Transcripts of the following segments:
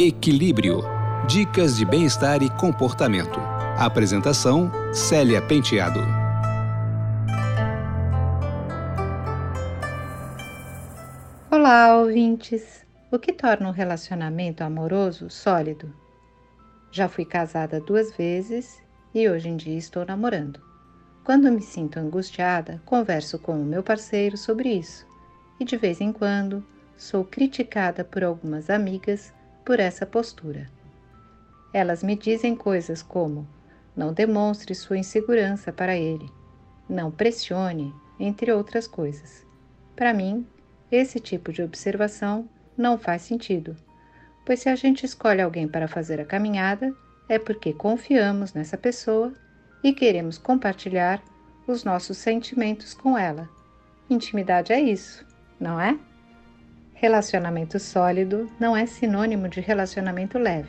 Equilíbrio. Dicas de bem-estar e comportamento. Apresentação: Célia Penteado. Olá, ouvintes! O que torna um relacionamento amoroso sólido? Já fui casada duas vezes e hoje em dia estou namorando. Quando me sinto angustiada, converso com o meu parceiro sobre isso e de vez em quando sou criticada por algumas amigas por essa postura. Elas me dizem coisas como: não demonstre sua insegurança para ele, não pressione, entre outras coisas. Para mim, esse tipo de observação não faz sentido, pois se a gente escolhe alguém para fazer a caminhada, é porque confiamos nessa pessoa e queremos compartilhar os nossos sentimentos com ela. Intimidade é isso, não é? Relacionamento sólido não é sinônimo de relacionamento leve.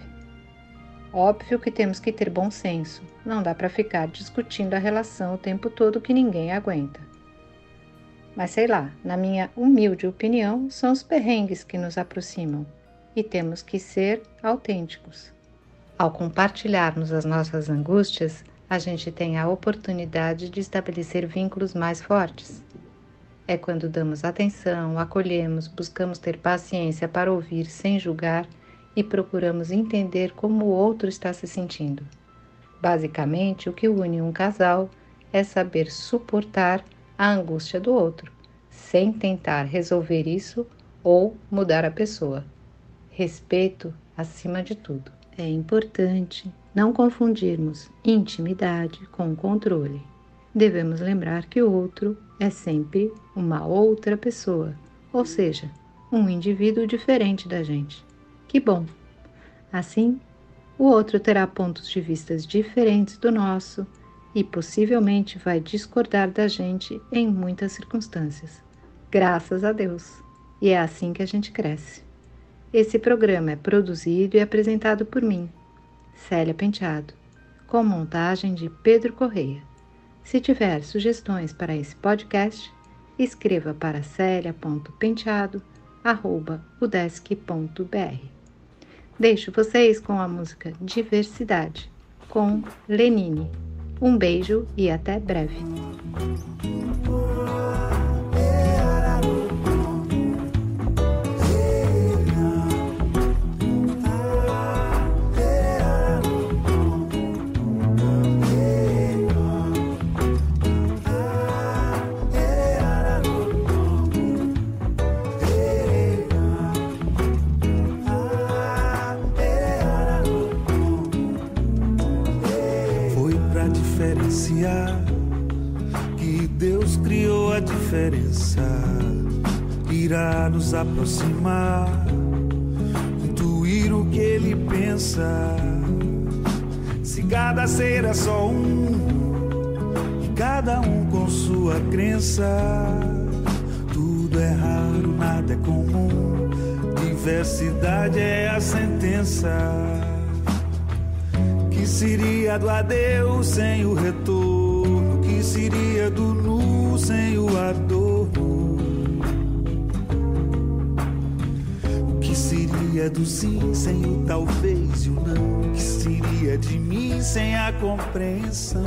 Óbvio que temos que ter bom senso, não dá para ficar discutindo a relação o tempo todo que ninguém aguenta. Mas sei lá, na minha humilde opinião, são os perrengues que nos aproximam e temos que ser autênticos. Ao compartilharmos as nossas angústias, a gente tem a oportunidade de estabelecer vínculos mais fortes. É quando damos atenção, acolhemos, buscamos ter paciência para ouvir sem julgar e procuramos entender como o outro está se sentindo. Basicamente, o que une um casal é saber suportar a angústia do outro, sem tentar resolver isso ou mudar a pessoa. Respeito acima de tudo. É importante não confundirmos intimidade com controle. Devemos lembrar que o outro é sempre uma outra pessoa, ou seja, um indivíduo diferente da gente. Que bom! Assim, o outro terá pontos de vista diferentes do nosso e possivelmente vai discordar da gente em muitas circunstâncias. Graças a Deus! E é assim que a gente cresce. Esse programa é produzido e apresentado por mim, Célia Penteado, com montagem de Pedro Correia. Se tiver sugestões para esse podcast, escreva para celia.penteado.udesc.br. Deixo vocês com a música Diversidade, com Lenine. Um beijo e até breve. Diferença, irá nos aproximar, intuir o que Ele pensa. Se cada ser é só um, e cada um com sua crença, tudo é raro, nada é comum, diversidade é a sentença seria do adeus sem o retorno? Que seria do seria do sim sem o talvez e o não? Que seria de mim sem a compreensão?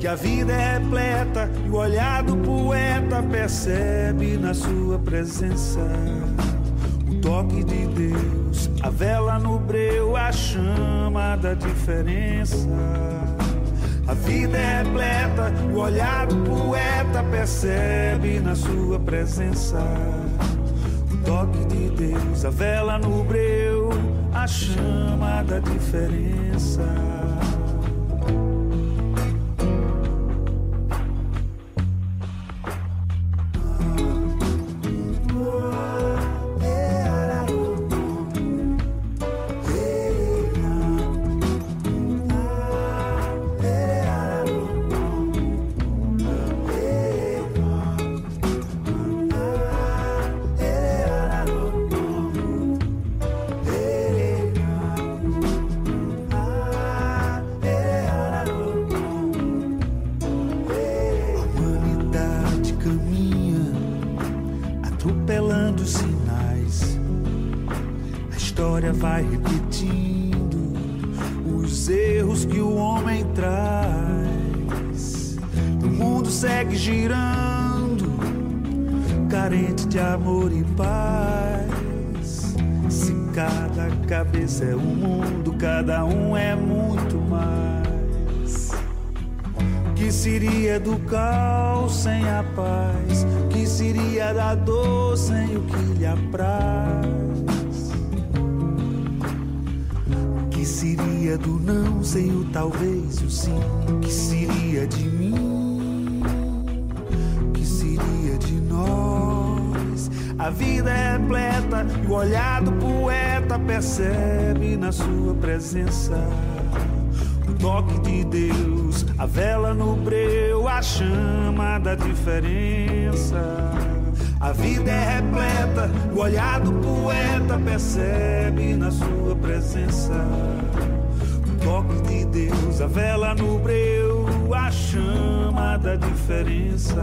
Que a vida é repleta e o olhar do poeta percebe na sua presença o toque de Deus, a vela no breu, a chama da diferença. A vida é repleta, o olhar do poeta percebe na sua presença. Toque de Deus, a vela no breu, a chama da diferença. História vai repetindo os erros que o homem traz. O mundo segue girando, carente de amor e paz. Se cada cabeça é um mundo, cada um é muito mais. Que seria do caos sem a paz? Que seria da dor sem o que lhe apraz? Seria do não sem o talvez e o sim? Que seria de mim? Que seria de nós? A vida é repleta e o olhar do poeta percebe na sua presença o toque de Deus, a vela no breu, a chama da diferença. A vida é repleta, o olhar do poeta percebe na sua presença. A vela no breu, a chama da diferença.